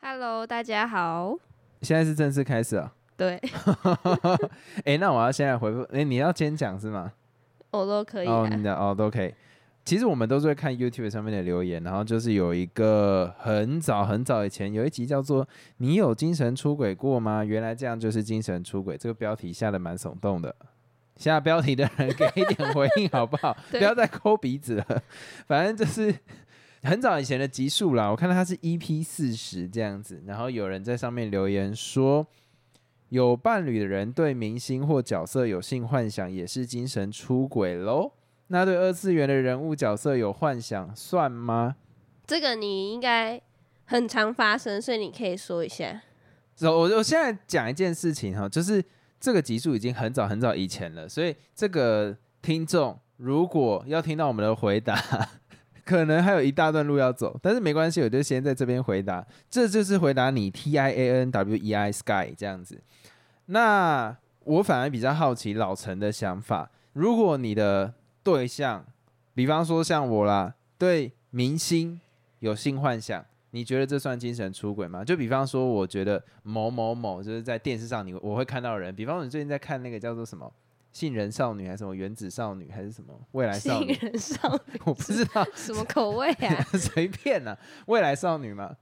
Hello，大家好。现在是正式开始啊？对，哎、那我要现在回复，哎、你要先讲是吗？我都可以、哦，啊。你的哦都可以。其实我们都是会看 YouTube 上面的留言，然后就是有一个很早很早以前有一集叫做“你有精神出轨过吗？”原来这样就是精神出轨，这个标题下的蛮耸动的。下标题的人给一点回应好不好？不要再抠鼻子了。反正就是很早以前的集数啦，我看到它是 EP 四十这样子，然后有人在上面留言说，有伴侣的人对明星或角色有性幻想，也是精神出轨喽。那对二次元的人物角色有幻想算吗？这个你应该很常发生，所以你可以说一下。我我我现在讲一件事情哈，就是这个集数已经很早很早以前了，所以这个听众如果要听到我们的回答，可能还有一大段路要走，但是没关系，我就先在这边回答，这就是回答你 T I A N W E I Sky 这样子。那我反而比较好奇老陈的想法，如果你的对象，比方说像我啦，对明星有性幻想。你觉得这算精神出轨吗？就比方说，我觉得某某某就是在电视上你我会看到人，比方说你最近在看那个叫做什么《杏仁少女》还是什么《原子少女》还是什么《未来少女杏仁少 女我不知道，什么口味啊？随便啦、未来少女》吗？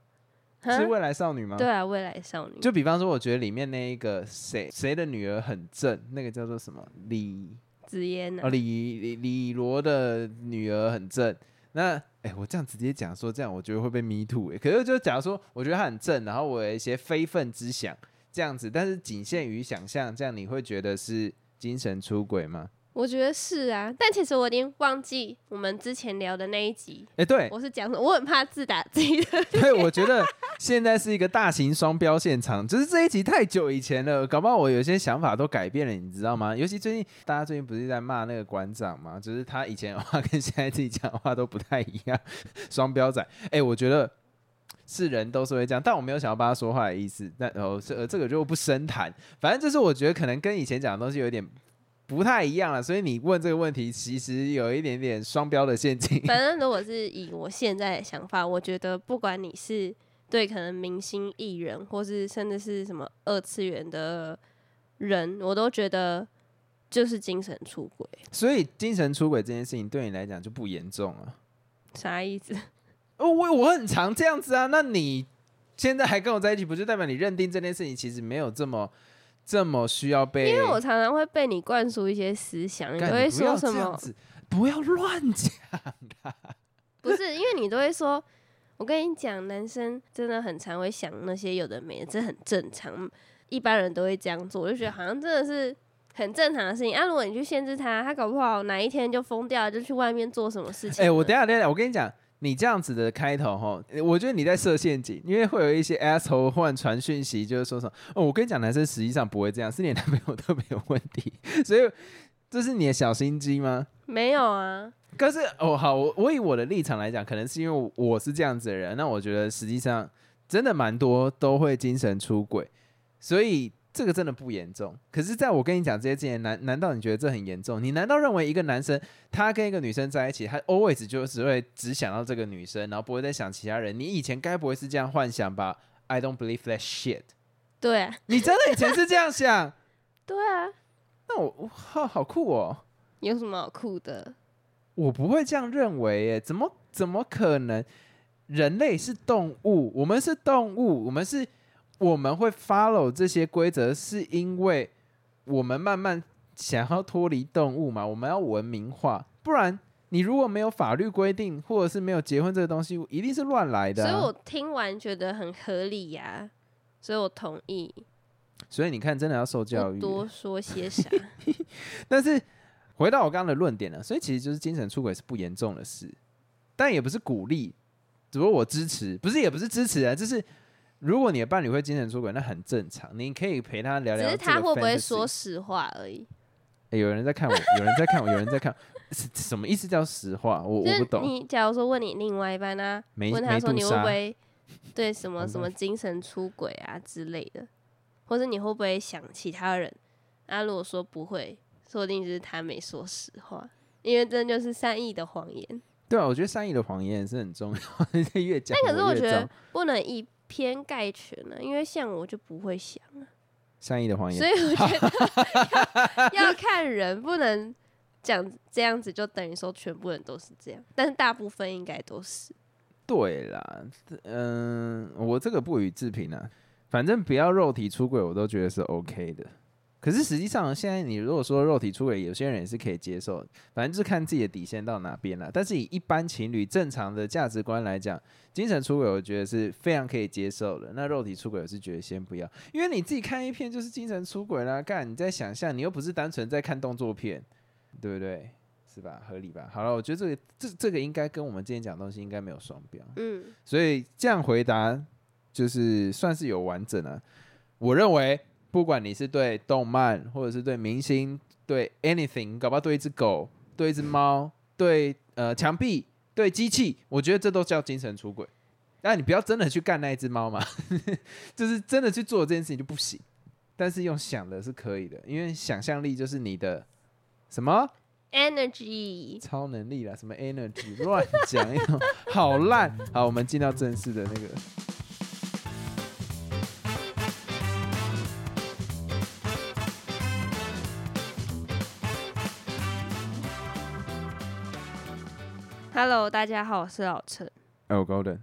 是未来少女吗？对啊，未来少女。就比方说，我觉得里面那一个谁谁的女儿很正，那个叫做什么李紫嫣哦啊，李李李罗的女儿很正。那哎、我这样直接讲说这样，我觉得会被 me too、欸。可是就假如说，我觉得她很正，然后我有一些非分之想这样子，但是仅限于想象，这样你会觉得是精神出轨吗？我觉得是啊，但其实我已经忘记我们之前聊的那一集，哎、对，我是讲什么，我很怕自打自己的。对，我觉得现在是一个大型双标现场，就是这一集太久以前了，搞不好我有些想法都改变了，你知道吗？尤其最近大家最近不是在骂那个馆长吗？就是他以前的话跟现在自己讲的话都不太一样，双标仔。哎、我觉得。是人都是会这样，但我没有想要帮他说话的意思。那哦，这、呃、这个就不深谈。反正就是我觉得可能跟以前讲的东西有点不太一样了，所以你问这个问题，其实有一点点双标的陷阱。反正如果是以我现在的想法，我觉得不管你是对可能明星艺人，或是甚至是什么二次元的人，我都觉得就是精神出轨。所以精神出轨这件事情对你来讲就不严重了。啥意思？哦，我我很常这样子啊。那你现在还跟我在一起，不就代表你认定这件事情其实没有这么这么需要被？因为我常常会被你灌输一些思想，你都会说什么？不要乱讲。不是，因为你都会说，我跟你讲，男生真的很常会想那些有的没的，这很正常，一般人都会这样做。我就觉得好像真的是很正常的事情啊。如果你去限制他，他搞不好哪一天就疯掉了，就去外面做什么事情哎、了。我等下等下，我跟你讲，你这样子的开头哈，我觉得你在设陷阱，因为会有一些 asshole 忽然传讯息，就是说什么哦，我跟你讲，男生实际上不会这样，是你男朋友特别有问题，所以这是你的小心机吗？没有啊，可是哦，好，我我以我的立场来讲，可能是因为我是这样子的人，那我觉得实际上真的蛮多都会精神出轨，所以这个真的不严重。可是，在我跟你讲这些之前，难难道你觉得这很严重？你难道认为一个男生他跟一个女生在一起，他 always 就只会只想到这个女生，然后不会再想其他人？你以前该不会是这样幻想吧？I don't believe that shit。对啊，你真的以前是这样想？对啊，那我我好好酷哦。有什么好酷的？我不会这样认为，耶，怎么怎么可能？人类是动物，我们是动物，我们是我们会 follow 这些规则，是因为我们慢慢想要脱离动物嘛，我们要文明化，不然你如果没有法律规定，或者是没有结婚这个东西，一定是乱来的啊、所以我听完觉得很合理呀、所以我同意，所以你看，真的要受教育。多说些啥。但是回到我刚刚的论点了，所以其实就是精神出轨是不严重的事，但也不是鼓励，只不过我支持，不是也不是支持啊，就是如果你的伴侣会精神出轨，那很正常，你可以陪他聊聊。只是他会不会说？实话而已。欸有人在看我，有人在看我，有人在看我，是什么意思叫实话？我就是我不懂。你假如说问你另外一半啊，没问他说你会不会 对什么什么精神出轨啊之类的，或者你会不会想其他人？啊，如果说不会，说不定就是他没说实话，因为这就是善意的谎言。对啊，我觉得善意的谎言是很重要，越讲但可是我觉得不能一偏概全了、因为像我就不会想啊，善意的谎言所，以我觉得 要要看人，不能讲这样子就等于说全部人都是这样，但是大部分应该都是。对啦，嗯，我这个不予置评啊，反正不要肉体出轨，我都觉得是 OK 的。可是实际上，现在你如果说肉体出轨，有些人也是可以接受的，反正就是看自己的底线到哪边了。但是以一般情侣正常的价值观来讲，精神出轨我觉得是非常可以接受的。那肉体出轨我是觉得先不要，因为你自己看一片就是精神出轨啦，干你在想象，你又不是单纯在看动作片，对不对？是吧？合理吧？好了，我觉得这个这这个应该跟我们之前讲的东西应该没有双标。嗯，所以这样回答就是算是有完整啊。我认为，不管你是对动漫，或者是对明星，对 anything，搞不好对一只狗、对一只猫、对呃墙壁、对机器，我觉得这都叫精神出轨。但你不要真的去干那一只猫嘛，就是真的去做这件事情就不行。但是用想的是可以的，因为想象力就是你的什么 energy，超能力啦，什么 energy，乱讲 好烂。好，我们进到正式的那个。Hello，大家好，我是老陈。哎，我 Golden，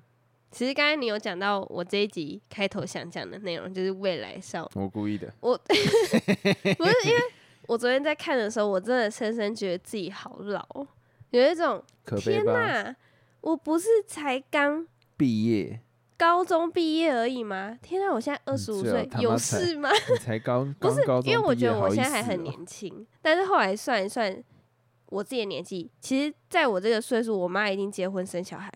其实刚才你有讲到我这一集开头想讲的内容，就是未来少女我故意的。我 不是因为我昨天在看的时候，我真的深深觉得自己好老，有一种可悲天吧？哪，我不是才刚毕业，高中毕业而已吗？天哪，我现在二十五最好岁，有他妈才事吗？你才高 不是高，中因为我毕业觉得我现在还很年轻，但是后来算一算我自己的年纪，其实在我这个岁数，我妈已经结婚生小孩，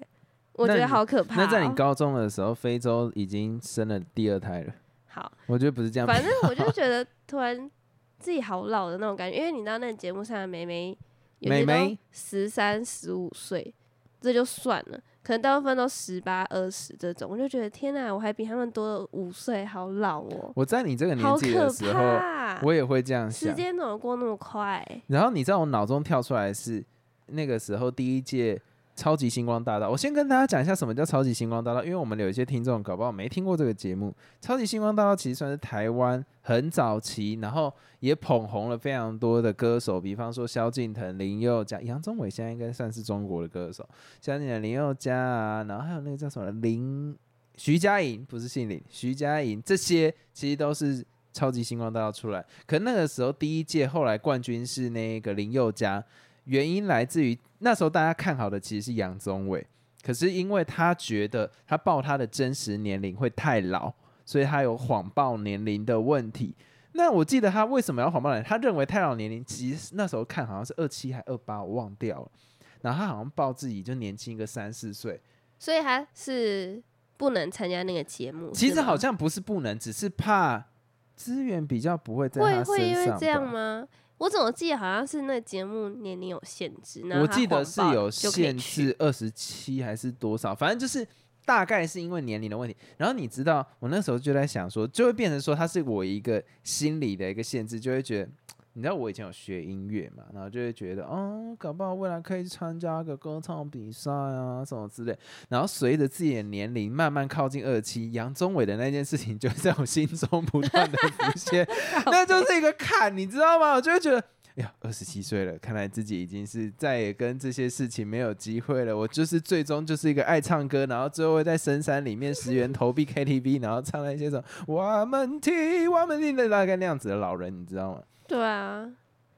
我觉得好可怕、哦。那在你高中的时候，非洲已经生了第二胎了。好，我觉得不是这样，反正我就觉得突然自己好老的那种感觉，因为你知道那个节目上的妹妹，妹妹十三、十五岁，这就算了，可能大部分都十八、二十这种，我就觉得天哪，我还比他们多五岁，好老哦，我在你这个年纪的时候，怕，我也会这样想时。间怎么过那么快？然后你知道我脑中跳出来是那个时候第一届超级星光大道。我先跟大家讲一下什么叫超级星光大道，因为我们有一些听众搞不好没听过这个节目。超级星光大道其实算是台湾很早期，然后也捧红了非常多的歌手，比方说萧敬腾、林宥嘉、杨宗纬，现在应该算是中国的歌手。萧敬腾、林宥嘉啊，然后还有那个叫什么林徐佳莹，不是姓林，徐佳莹，这些其实都是超级星光大道出来。可那个时候第一届，后来冠军是那个林宥嘉，原因来自于那时候大家看好的其实是杨宗纬，可是因为他觉得他报他的真实年龄会太老，所以他有谎报年龄的问题。那我记得他为什么要谎报年龄？他认为太老年龄，其实那时候看好像是二七还二八，我忘掉了。然后他好像报自己就年轻个三四岁，所以他是不能参加那个节目。其实好像不是不能，只是怕资源比较不会在会他会因为这样。吗？我怎么记得好像是那节目年龄有限制，我记得是有限制二十七还是多少，反正就是大概是因为年龄的问题。然后你知道，我那时候就在想说，就会变成说，它是我一个心理的一个限制，就会觉得，你知道我以前有学音乐嘛，然后就会觉得，哦，搞不好未来可以参加个歌唱比赛啊什么之类。然后随着自己的年龄慢慢靠近二七，杨宗纬的那件事情就在我心中不断的浮现，那就是一个坎，你知道吗？我就会觉得。哎呀，二十七岁了，看来自己已经是再也跟这些事情没有机会了。我就是最终就是一个爱唱歌，然后最后会在深山里面十元投币 KTV，然后唱那些什么我们听我们听的大概那样子的老人，你知道吗？对啊，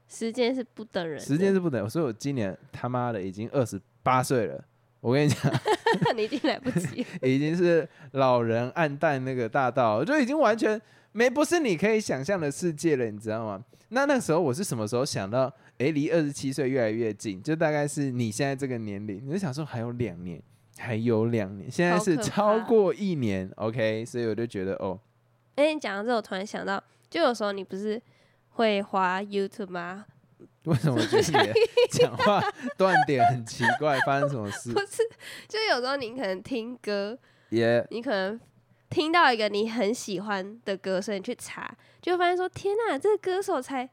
时间是不等人的，时间是不等人，所以我今年他妈的已经二十八岁了。我跟你讲，你已经来不及。已经是老人暗淡那个大道，就已经完全没不是你可以想象的世界了，你知道吗？那那时候我是什么时候想到，诶，离二十七岁越来越近，就大概是你现在这个年龄，你就想说还有两年，还有两年，现在是超过一年，OK，所以我就觉得哦，哎、你讲到这，我突然想到，就有时候你不是会滑 YouTube 吗？为什么觉得讲话断点很奇怪？发生什么事不？是，就有时候你可能听歌，也、你可能听到一个你很喜欢的歌声，你去查，就发现说，天呐，这个歌手才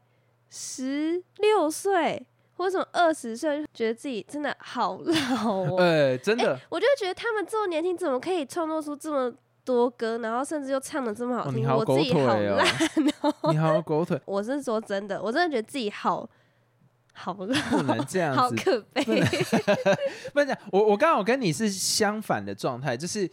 十六岁，或者什么二十岁，就觉得自己真的好老哦。呃，真的，我就觉得他们这么年轻，怎么可以创作出这么多歌，然后甚至又唱的这么好哦，听，我自己好烂哦。，你好狗腿，我是说真的，我真的觉得自己好好不烂，能这样子好。可悲。不是 这样，我我刚好跟你是相反的状态，就是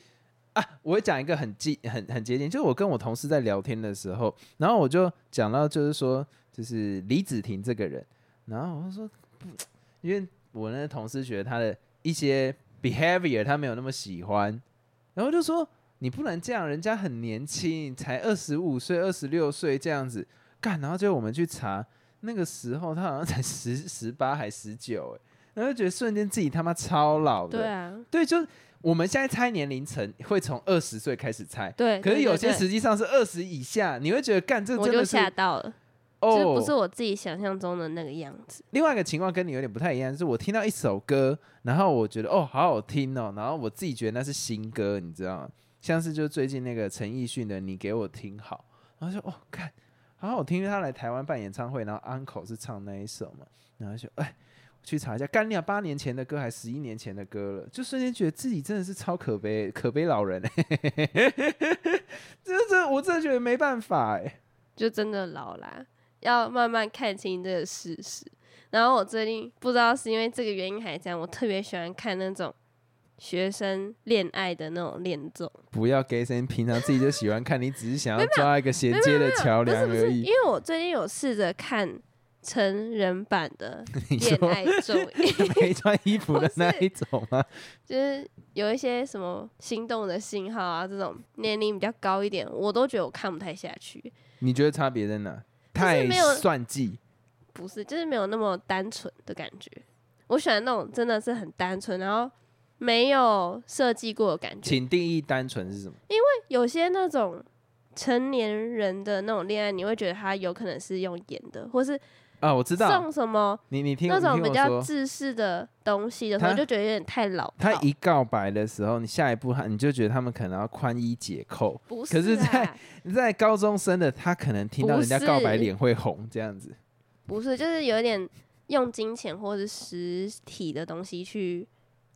啊，我会讲一个很接很很接近，就是我跟我同事在聊天的时候，然后我就讲到就是说，就是李子婷这个人，然后我就说不，因为我那个同事觉得他的一些 behavior 他没有那么喜欢，然后就说你不能这样，人家很年轻，才二十五岁、二十六岁这样子干，然后就我们去查那个时候他好像才十十八还十九，哎，然后就觉得瞬间自己他妈超老的，对啊，对，就是我们现在猜年龄层会从二十岁开始猜，对。可是有些实际上是二十以下，你会觉得干这真的是吓到了，这不是哦。我自己想象中的那个样子。另外一个情况跟你有点不太一样，就是我听到一首歌，然后我觉得哦好好听哦，然后我自己觉得那是新歌，你知道吗？像是就最近那个陈奕迅的《你给我听好》，然后就哦看好好听，因为他来台湾办演唱会，然后 Uncle 是唱那一首嘛，然后就哎。去查一下，干你啊！八年前的歌还十一年前的歌了，就瞬间觉得自己真的是超可悲，可悲老人哎、这这我真的觉得没办法哎、就真的老啦，要慢慢看清这个事实。然后我最近不知道是因为这个原因还是这样，我特别喜欢看那种学生恋爱的那种恋综。不要给生平常自己就喜欢看，你只是想要抓一个衔接的桥梁而已。因为我最近有试着看成人版的恋爱综艺，没穿衣服的那一种吗？就是有一些什么心动的信号啊，这种年龄比较高一点，我都觉得我看不太下去。你觉得差别在哪？太算计，不是，就是没有那么单纯的感觉。我喜欢那种真的是很单纯，然后没有设计过的感觉。请定义单纯是什么？因为有些那种成年人的那种恋爱，你会觉得他有可能是用演的，或是啊，我知道，送什么你你听那种比较自私的东西的时候，就觉得有点太老套。他一告白的时候，你下一步他你就觉得他们可能要宽衣解扣。不可是在你在高中生的他可能听到人家告白脸会红这样子。不是，就是有点用金钱或是实体的东西去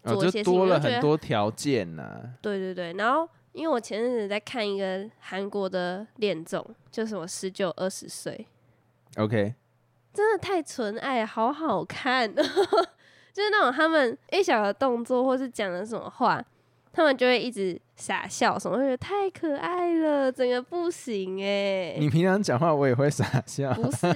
做一些事情，多了很多条件呐、对对对，然后因为我前阵子在看一个韩国的恋综，就什么十九二十岁，OK，真的太纯爱，好好看，就是那种他们一小的动作或是讲的什么话，他们就会一直傻笑什么，会觉得太可爱了，整个不行哎、你平常讲话我也会傻笑，不是，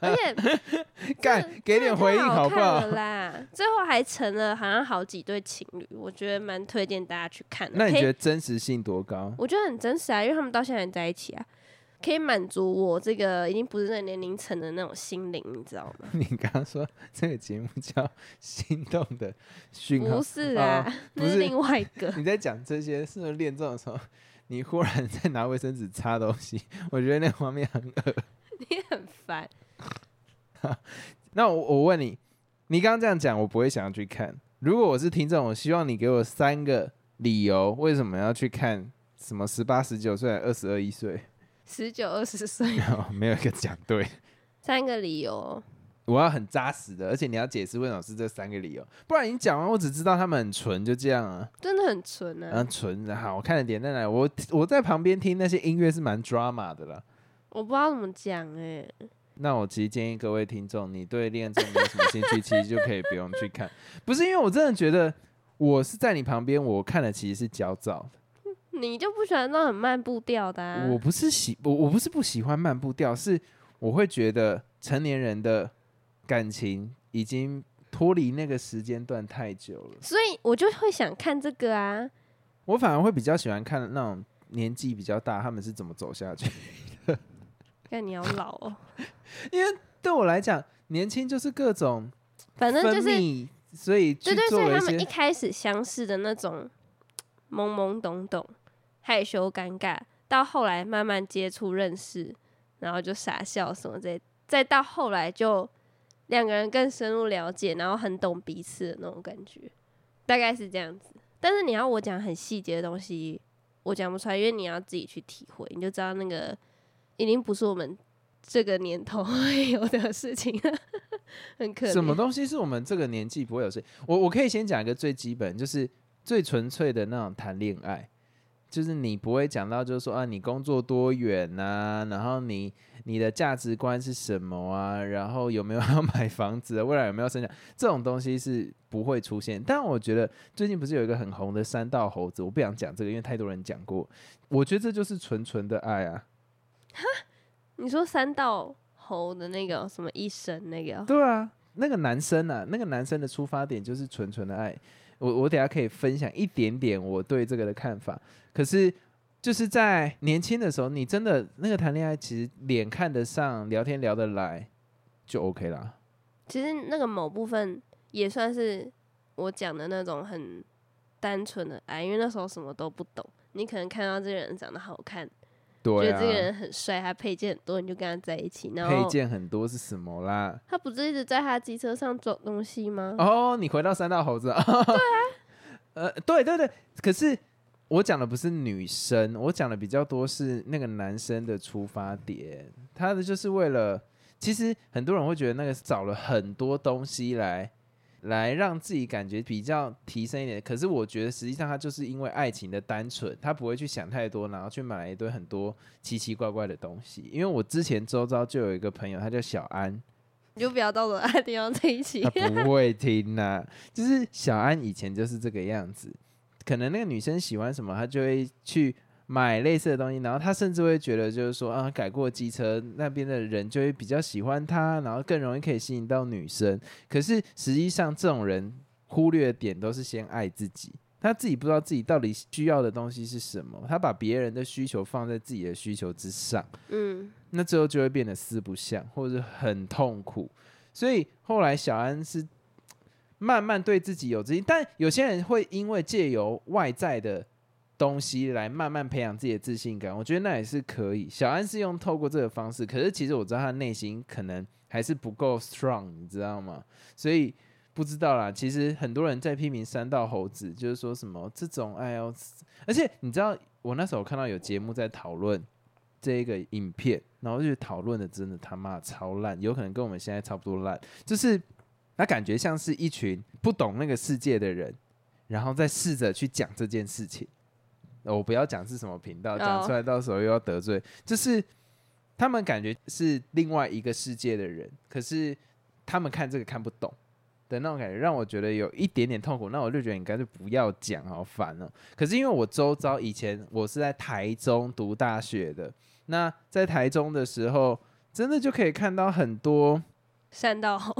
而且 干给点回应好不好 啦，最后还成了好像好几对情侣，我觉得蛮推荐大家去看的。那你觉得真实性多高？我觉得很真实啊，因为他们到现在还在一起啊，可以满足我这个已经不是这个年龄层的那种心灵，你知道吗？你刚刚说这个节目叫《心动的讯号不》，是啊，哦那是不是另外一个。你在讲这些是不是练这种时候，你忽然在拿卫生纸擦东西，我觉得那个画面很恶。你很烦，那我我问你，你刚刚这样讲，我不会想要去看。如果我是听众，我希望你给我三个理由，为什么要去看什么十八、十九岁、二十二一岁？十九二十岁，没有一个讲对。三个理由。我要很扎实的，而且你要解释为什么是这三个理由，不然你讲完我只知道他们很纯，就这样啊，真的很纯啊！嗯，纯好看的点在哪？我我在旁边听那些音乐是蛮 drama 的啦。我不知道怎么讲哎、那我其实建议各位听众，你对恋综没有什么兴趣，其实就可以不用去看。不是因为我真的觉得我是在你旁边，我看的其实是焦躁的。你就不喜欢那种很慢步调的、啊？我不是喜我我不是不喜欢慢步调，是我会觉得成年人的感情已经脱离那个时间段太久了。所以我就会想看这个啊。我反而会比较喜欢看那种年纪比较大，他们是怎么走下去。看你好老哦，对我来讲，年轻就是各种反正就是，所以去对对，所以他们一。开始相识的那种懵懵懂懂、害羞尴尬，到后来慢慢接触认识，然后就傻笑什么这，再到后来就两个人更深入了解，然后很懂彼此的那种感觉，大概是这样子。但是你要我讲很细节的东西，我讲不出来，因为你要自己去体会，你就知道那个已经不是我们这个年头 会有的事情了，很可。什么东西是我们这个年纪不会有事？我我可以先讲一个最基本，就是最纯粹的那种谈恋爱，就是你不会讲到，就是说啊，你工作多远呐、然后你你的价值观是什么啊？然后有没有要买房子啊？未来有没有生小？这种东西是不会出现。但我觉得最近不是有一个很红的三道猴子，我不想讲这个，因为太多人讲过。我觉得这就是纯纯的爱啊。你说三道猴的那个什么一生那个哦，对啊，那个男生啊，那个男生的出发点就是纯纯的爱。我我等下可以分享一点点我对这个的看法。可是就是在年轻的时候，你真的那个谈恋爱，其实脸看得上，聊天聊得来，就 OK 啦。其实那个某部分也算是我讲的那种很单纯的爱，因为那时候什么都不懂，你可能看到这个人长得好看，对觉得这个啊，人很帅，他配件很多，你就跟他在一起。然后配件很多是什么啦？他不是一直在他机车上装东西吗？哦，你回到三道猴子啊？对啊，呃，对对对，可是我讲的不是女生，我讲的比较多是那个男生的出发点，他的就是为了，其实很多人会觉得那个是找了很多东西来。来让自己感觉比较提升一点，可是我觉得实际上他就是因为爱情的单纯，他不会去想太多，然后去买了一堆很多奇奇怪怪的东西。因为我之前周遭就有一个朋友，他叫小安，你就不要到了爱地方在一起他。不会听 呐、就是小安以前就是这个样子，可能那个女生喜欢什么，他就会去买类似的东西，然后他甚至会觉得就是说啊，改过机车那边的人就会比较喜欢他，然后更容易可以吸引到女生。可是实际上这种人忽略的点都是先爱自己。他自己不知道自己到底需要的东西是什么，他把别人的需求放在自己的需求之上，嗯，那最后就会变得四不像，或者是很痛苦。所以后来小安是慢慢对自己有自信，但有些人会因为借由外在的东西来慢慢培养自己的自信感，我觉得那也是可以。小安是用透过这个方式，可是其实我知道他内心可能还是不够 strong，你知道吗？所以不知道啦。其实很多人在批评三道猴子，就是说什么这种哎呦，而且你知道，我那时候看到有节目在讨论这一个影片，然后就讨论的真的他妈超烂，有可能跟我们现在差不多烂，就是他感觉像是一群不懂那个世界的人，然后再试着去讲这件事情。呃我不要讲是什么频道，讲出来到时候又要得罪。就是他们感觉是另外一个世界的人，可是他们看这个看不懂的那种感觉，让我觉得有一点点痛苦。那我就觉得你干脆不要讲，好烦哦、可是因为我周遭以前我是在台中读大学的，那在台中的时候，真的就可以看到很多。山道红，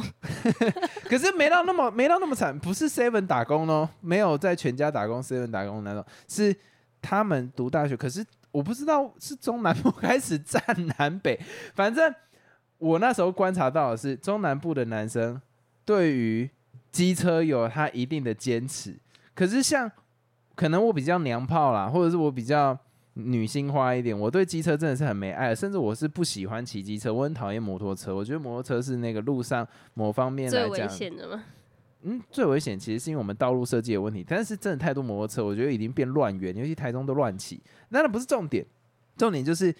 可是没到那么没到那么惨，不是 Seven 打工哦，没有在全家打工 Seven 打工那种，是他们读大学。可是我不知道是中南部开始占南北，反正我那时候观察到的是中南部的男生对于机车有他一定的坚持，可是像可能我比较娘炮啦，或者是我比较。女性化一点，我对机车真的是很没爱，甚至我是不喜欢骑机车，我很讨厌摩托车。我觉得摩托车是那个路上某方面最危来讲，险的。嗯，最危险其实是因为我们道路设计的问题，但是真的太多摩托车，我觉得已经变乱源，尤其台中都乱骑。那那不是重点，重点就是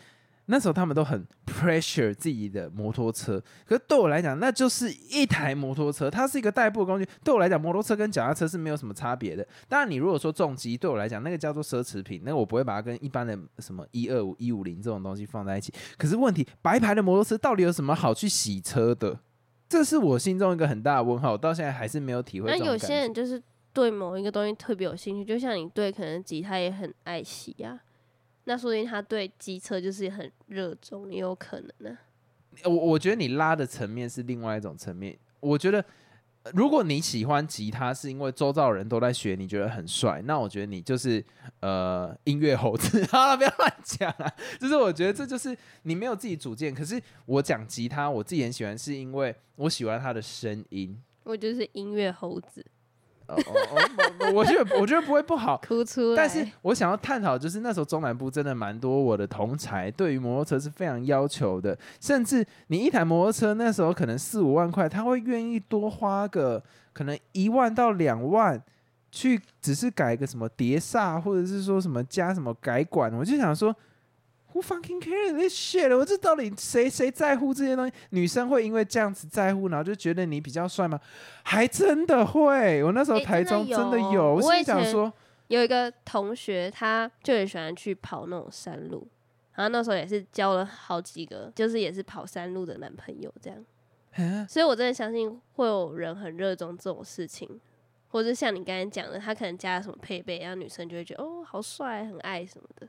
那时候他们都很 pressure 自己的摩托车，可是对我来讲，那就是一台摩托车，它是一个代步工具。对我来讲，摩托车跟脚踏车是没有什么差别的。当然，你如果说重机，对我来讲，那个叫做奢侈品，那我不会把它跟一般的什么一二五、一五零这种东西放在一起。可是问题，白牌的摩托车到底有什么好去洗车的？这是我心中一个很大的问号，我到现在还是没有体会那有。些人就是对某一个东西特别有兴趣，就像你对可能吉他也很爱惜啊，那说不定他对机车就是很热衷，也有可能呢、我我觉得你拉的层面是另外一种层面。我觉得，呃如果你喜欢吉他，是因为周遭人都在学，你觉得很帅，那我觉得你就是呃音乐猴子。好了，不要乱讲啊！就是我觉得这就是你没有自己主见。可是我讲吉他，我自己很喜欢，是因为我喜欢它的声音。我就是音乐猴子，哦哦哦，我我觉得我觉得不会不好，哭出来。但是我想要探讨，就是那时候中南部真的蛮多我的同才对于摩托车是非常要求的，甚至你一台摩托车那时候可能四五万块，他会愿意多花个可能一万到两万去，只是改个什么碟刹，或者是说什么加什么改管，我就想说。Who fucking cares this shit？我这到底谁谁在乎这些东西？女生会因为这样子在乎，然后就觉得你比较帅吗？还真的会。我那时候台中真的有真的有，我心里我以前想说，有一个同学，他就很喜欢去跑那种山路，然后那时候也是交了好几个，就是也是跑山路的男朋友这样。所以我真的相信会有人很热衷这种事情，或者像你刚才讲的，他可能加了什么配备，然后女生就会觉得哦好帅，很爱什么的。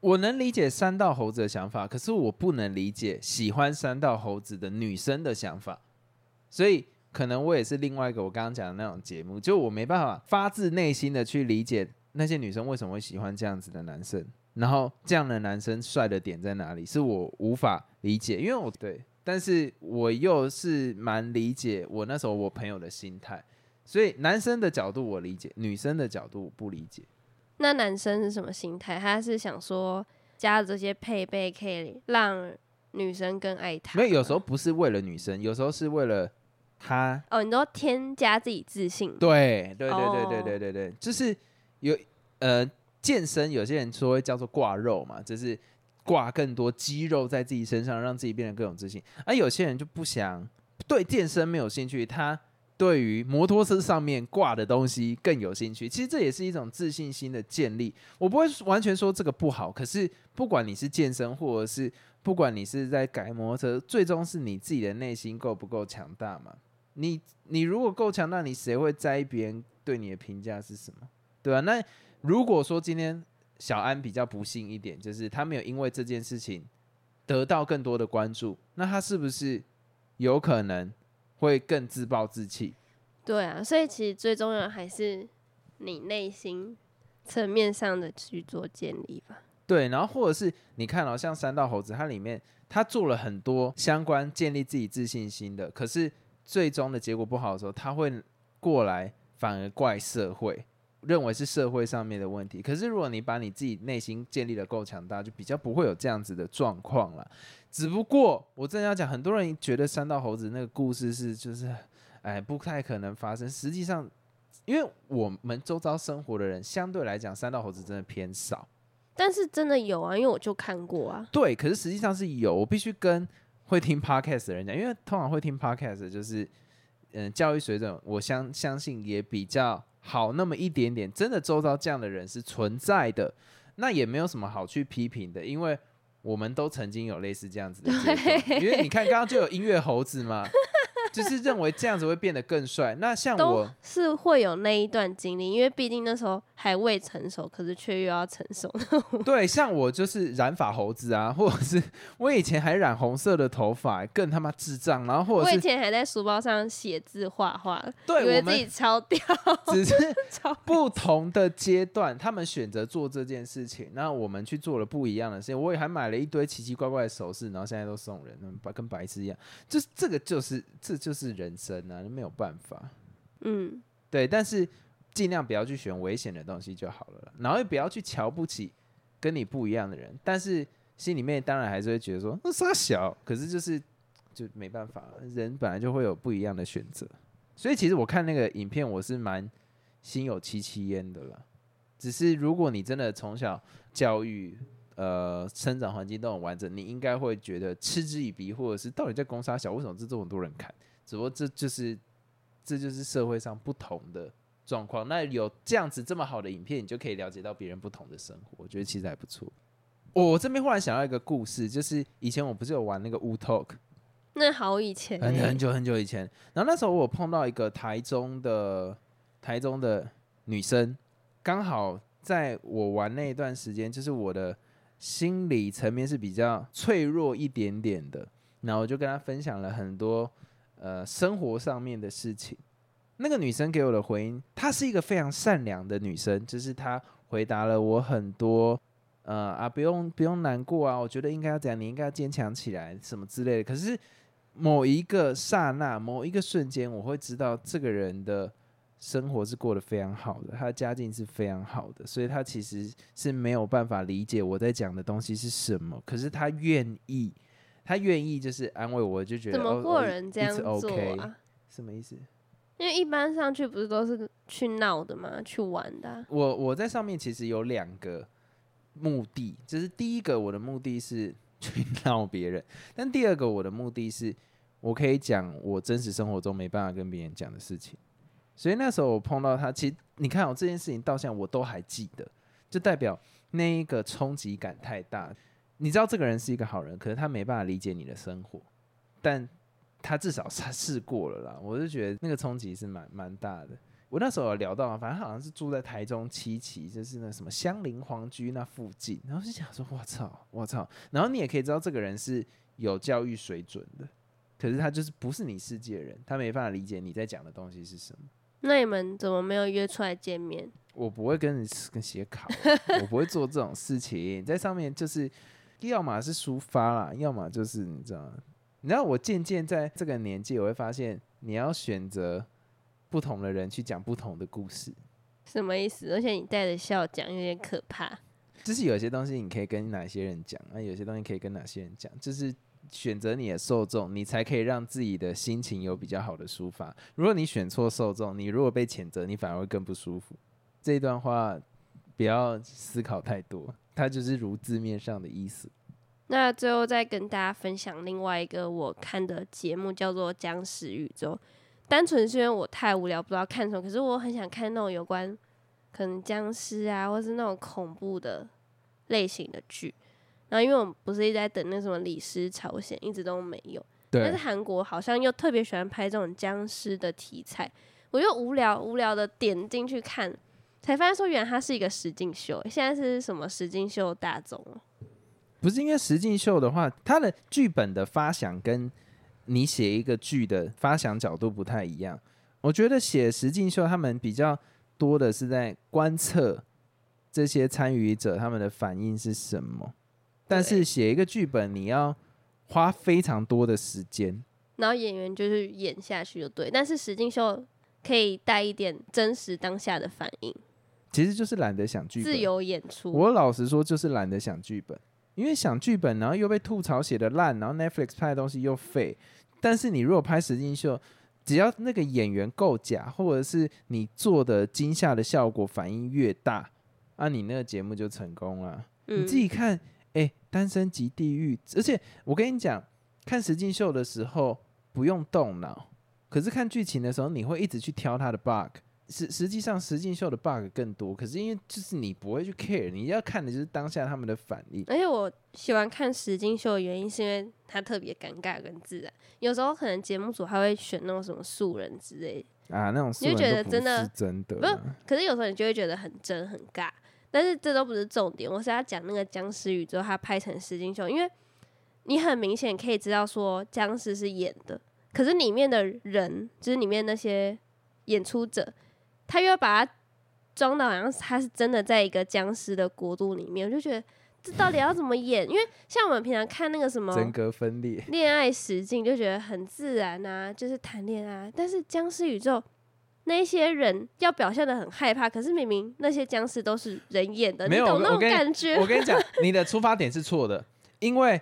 我能理解三道猴子的想法，可是我不能理解喜欢三道猴子的女生的想法，所以可能我也是另外一个我刚刚讲的那种节目，就我没办法发自内心的去理解那些女生为什么会喜欢这样子的男生，然后这样的男生帅的点在哪里，是我无法理解，因为我对，但是我又是蛮理解我那时候我朋友的心态，所以男生的角度我理解，女生的角度我不理解。那男生是什么心态？他是想说加这些配备可以让女生更爱他？没有，有时候不是为了女生，有时候是为了他。哦，你都添加自己自信。对对对对对对对对，就是有呃健身，有些人说叫做挂肉嘛，就是挂更多肌肉在自己身上，让自己变得更有自信。而有些人就不想对健身没有兴趣，他。对于摩托车上面挂的东西更有兴趣，其实这也是一种自信心的建立。我不会完全说这个不好，可是不管你是健身，或者是不管你是在改摩托车，最终是你自己的内心够不够强大嘛？你你如果够强大，你谁会在意别人对你的评价是什么？对吧？那如果说今天小安比较不幸一点，就是他没有因为这件事情得到更多的关注，那他是不是有可能？会更自暴自弃，对啊，所以其实最重要还是你内心层面上的去做建立吧。对，然后或者是你看哦，像三道猴子，它里面他做了很多相关建立自己自信心的，可是最终的结果不好的时候，他会过来反而怪社会，认为是社会上面的问题。可是如果你把你自己内心建立的够强大，就比较不会有这样子的状况了。只不过我真的要讲，很多人觉得三道猴子那个故事是就是，哎，不太可能发生。实际上，因为我们周遭生活的人相对来讲，三道猴子真的偏少。但是真的有啊，因为我就看过啊。对，可是实际上是有。我必须跟会听 podcast 的人讲，因为通常会听 podcast 就是，嗯，教育水准我相相信也比较好那么一点点。真的周遭这样的人是存在的，那也没有什么好去批评的，因为。我们都曾经有类似这样子的因为你看刚刚就有音乐猴子嘛。就是认为这样子会变得更帅。那像我是会有那一段经历，因为毕竟那时候还未成熟，可是却又要成熟。对，像我就是染发猴子啊，或者是我以前还染红色的头发，更他妈智障。然后或者我以前还在书包上写字画画，对，以为自己超屌。只是不同的阶段，他们选择做这件事情，那我们去做了不一样的事情。我也还买了一堆奇奇怪怪的首饰，然后现在都送人，白跟白痴一样。就是这个，就是这。就是人生啊，没有办法。嗯，对，但是尽量不要去选危险的东西就好了，然后也不要去瞧不起跟你不一样的人。但是心里面当然还是会觉得说，那傻小。可是就是就没办法，人本来就会有不一样的选择。所以其实我看那个影片，我是蛮心有戚戚焉的啦。只是如果你真的从小教育，呃，生长环境都很完整，你应该会觉得嗤之以鼻，或者是到底在攻杀小，为什么这这么多人看？只不过这就是，这就是社会上不同的状况。那有这样子这么好的影片，你就可以了解到别人不同的生活。我觉得其实还不错。我这边忽然想到一个故事，就是以前我不是有玩那个 Wu Talk，那好以前，很很久很久以前。然后那时候我碰到一个台中的台中的女生，刚好在我玩那一段时间，就是我的心理层面是比较脆弱一点点的。然后我就跟她分享了很多。呃，生活上面的事情，那个女生给我的回应，她是一个非常善良的女生，就是她回答了我很多，呃啊，不用不用难过啊，我觉得应该要怎样，你应该要坚强起来，什么之类的。可是某一个刹那，某一个瞬间，我会知道这个人的生活是过得非常好的，他的家境是非常好的，所以他其实是没有办法理解我在讲的东西是什么，可是他愿意。他愿意就是安慰我，就觉得怎么过人这样做啊？什么意思？因为一般上去不是都是去闹的吗？去玩的。我我在上面其实有两个目的，就是第一个我的目的是去闹别人，但第二个我的目的是我可以讲我真实生活中没办法跟别人讲的事情。所以那时候我碰到他，其实你看我、这件事情到现在我都还记得，就代表那一个冲击感太大。你知道这个人是一个好人，可是他没办法理解你的生活，但他至少他试过了啦。我就觉得那个冲击是蛮蛮大的。我那时候有聊到啊，反正好像是住在台中七期，就是那什么香林皇居那附近，然后就想说，我操，我操。然后你也可以知道这个人是有教育水准的，可是他就是不是你世界人，他没办法理解你在讲的东西是什么。那你们怎么没有约出来见面？我不会跟你跟写卡，我不会做这种事情，在上面就是要么是抒发啦，要么就是你知道，你知道我渐渐在这个年纪，我会发现你要选择不同的人去讲不同的故事，什么意思？而且你带着笑讲，有点可怕。就是有些东西你可以跟哪些人讲，那有些东西可以跟哪些人讲，就是选择你的受众，你才可以让自己的心情有比较好的抒发。如果你选错受众，你如果被谴责，你反而会更不舒服。这一段话不要思考太多，它就是如字面上的意思。那最后再跟大家分享另外一个我看的节目，叫做《僵尸宇宙》。单纯是因为我太无聊，不知道看什么，可是我很想看那种有关可能僵尸啊，或是那种恐怖的类型的剧。然后因为我们不是一直在等那什么《李尸朝鲜》，一直都没有。但是，韩国好像又特别喜欢拍这种僵尸的题材，我就无聊无聊的点进去看，才发现说原来它是一个实境秀。现在是什么实境秀大众哦？不是因为实境秀的话，它的剧本的发想跟你写一个剧的发想角度不太一样。我觉得写实境秀，他们比较多的是在观测这些参与者他们的反应是什么，但是写一个剧本，你要花非常多的时间。然后演员就是演下去就对，但是实境秀可以带一点真实当下的反应，其实就是懒得想剧本。自由演出。我老实说，就是懒得想剧本，因为想剧本，然后又被吐槽写的烂，然后 Netflix 拍的东西又废。但是你如果拍实境秀，只要那个演员够假，或者是你做的惊吓的效果反应越大，啊，你那个节目就成功了。嗯你自己看，哎、单身即地狱，而且我跟你讲，看实境秀的时候不用动脑，可是看剧情的时候，你会一直去挑它的 bug。实实际上，实境秀的 bug 更多，可是因为就是你不会去 care，你要看的就是当下他们的反应。而且我喜欢看实境秀的原因，是因为它特别尴尬跟自然。有时候可能节目组还会选那种什么素人之类的，啊，那种你就觉得真的是真的不是，可是有时候你就会觉得很真很尬。但是这都不是重点，我是要讲那个僵尸宇宙，它拍成实境秀，因为你很明显可以知道说僵尸是演的，可是里面的人，就是里面那些演出者，他又要把它装到好像他是真的在一个僵尸的国度里面，我就觉得这到底要怎么演？因为像我们平常看那个什么人格分裂。恋爱实境，就觉得很自然啊，就是谈恋爱。但是僵尸宇宙那些人要表现的很害怕，可是明明那些僵尸都是人演的，没有你懂那种感觉？我跟你讲，你的出发点是错的，因为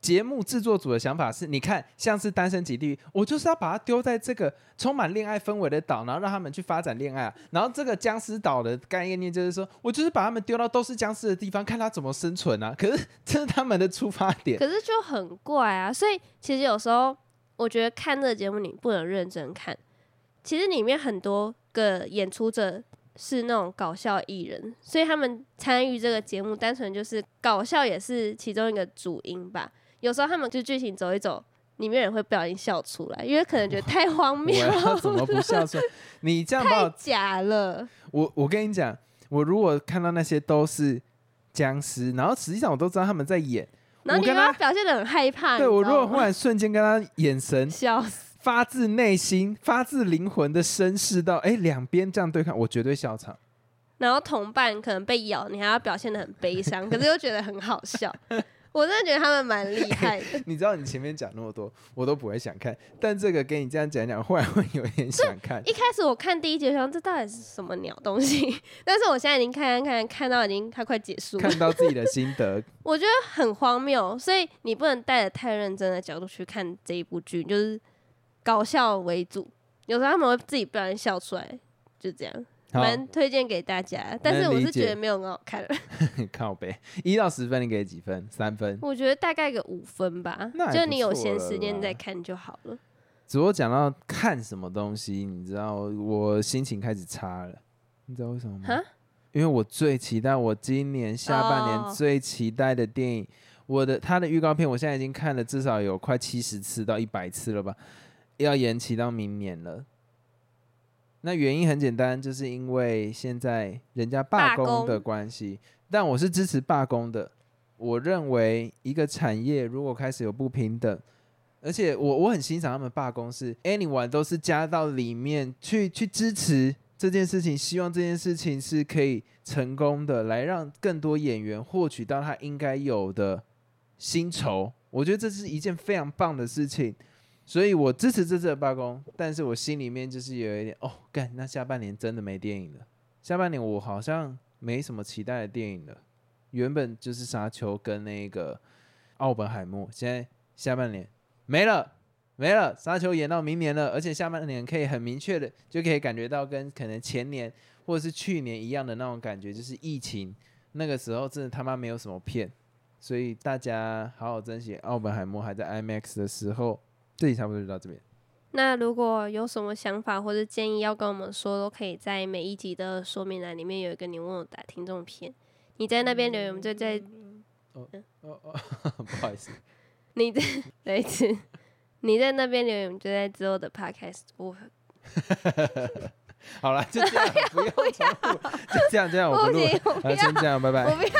节目制作组的想法是，你看像是《单身级地狱》，我就是要把它丢在这个充满恋爱氛围的岛，然后让他们去发展恋爱啊。然后这个僵尸岛的概念就是说，我就是把他们丢到都是僵尸的地方，看他怎么生存啊。可是这是他们的出发点。可是就很怪啊。所以其实有时候我觉得看这个节目你不能认真看，其实里面很多个演出者。是那种搞笑艺人，所以他们参与这个节目，单纯就是搞笑，也是其中一个主因吧。有时候他们就剧情走一走，里面人会不小心笑出来，因为可能觉得太荒 我谬要怎么不笑出来？你这样把太我假了。我我跟你讲，我如果看到那些都是僵尸，然后实际上我都知道他们在演，然后你跟他表现的很害怕，对我如果忽然瞬间跟他眼神 笑死，发自内心、发自灵魂的绅士到，哎，两边这样对抗，我绝对笑场。然后同伴可能被咬，你还要表现的很悲伤，可是又觉得很好笑。我真的觉得他们蛮厉害的。你知道你前面讲那么多，我都不会想看，但这个跟你这样讲讲，忽然会有点想看。一开始我看第一集，我想这到底是什么鸟东西？但是我现在已经看看看看到已经它快结束了，看到自己的心得，我觉得很荒谬，所以你不能带着太认真的角度去看这一部剧，就是搞笑为主。有时候他们会自己不小心笑出来，就这样，好，蛮推荐给大家。但是我是觉得没有很好看，靠背，一到十分你给几分？三分。我觉得大概个五分吧那，就你有闲时间再看就好了。只不过讲到看什么东西，你知道我心情开始差了，你知道为什么吗？因为我最期待我今年下半哦年最期待的电影，我的它的预告片我现在已经看了至少有快七十次到一百次了吧，要延期到明年了。那原因很简单，就是因为现在人家罢工的关系，但我是支持罢工的。我认为一个产业如果开始有不平等，而且我我很欣赏他们罢工是 anyone 都是加到里面去去支持这件事情，希望这件事情是可以成功的，来让更多演员获取到他应该有的薪酬。我觉得这是一件非常棒的事情，所以我支持这次的罢工。但是我心里面就是有一点哦，干，那下半年真的没电影了。下半年我好像没什么期待的电影了。原本就是《沙丘》跟那个奥本海默，现在下半年没了，没了，《沙丘》延到明年了，而且下半年可以很明确的就可以感觉到跟可能前年或者是去年一样的那种感觉，就是疫情那个时候真的他妈没有什么片，所以大家好好珍惜奥本海默还在 IMAX 的时候。这里差不多就到这边。那如果有什么想法或者建议要跟我们说，都可以在每一集的说明栏里面有一个你问我答听众篇，你在那边留言，我们就在哦哦哦，不好意思，你在再一次，你在那边留言，我们就在之后的 podcast 播。好了，就这样，不用重复，就这样，这样我不 录先这样，拜拜我。不要。